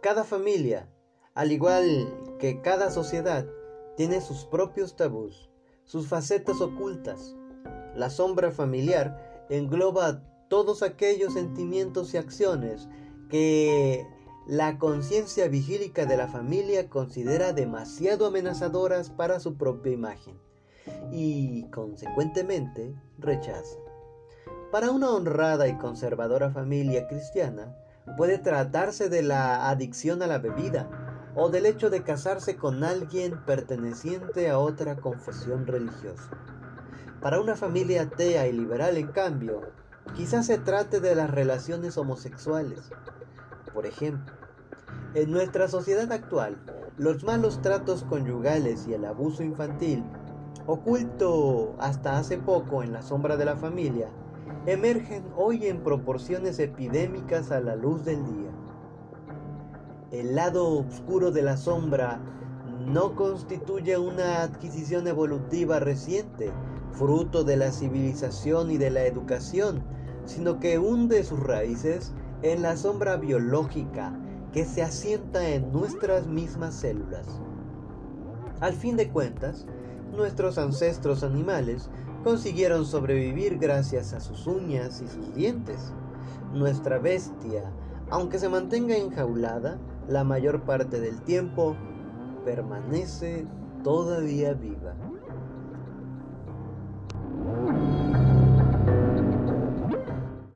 Cada familia, al igual que cada sociedad, tiene sus propios tabús, sus facetas ocultas. La sombra familiar engloba todos aquellos sentimientos y acciones que la conciencia vigílica de la familia considera demasiado amenazadoras para su propia imagen y, consecuentemente, rechaza. Para una honrada y conservadora familia cristiana, puede tratarse de la adicción a la bebida, o del hecho de casarse con alguien perteneciente a otra confesión religiosa. Para una familia atea y liberal, en cambio, quizás se trate de las relaciones homosexuales. Por ejemplo, en nuestra sociedad actual, los malos tratos conyugales y el abuso infantil, oculto hasta hace poco en la sombra de la familia, emergen hoy en proporciones epidémicas a la luz del día. El lado oscuro de la sombra no constituye una adquisición evolutiva reciente, fruto de la civilización y de la educación, sino que hunde sus raíces en la sombra biológica que se asienta en nuestras mismas células. Al fin de cuentas, nuestros ancestros animales consiguieron sobrevivir gracias a sus uñas y sus dientes. Nuestra bestia, aunque se mantenga enjaulada, la mayor parte del tiempo permanece todavía viva.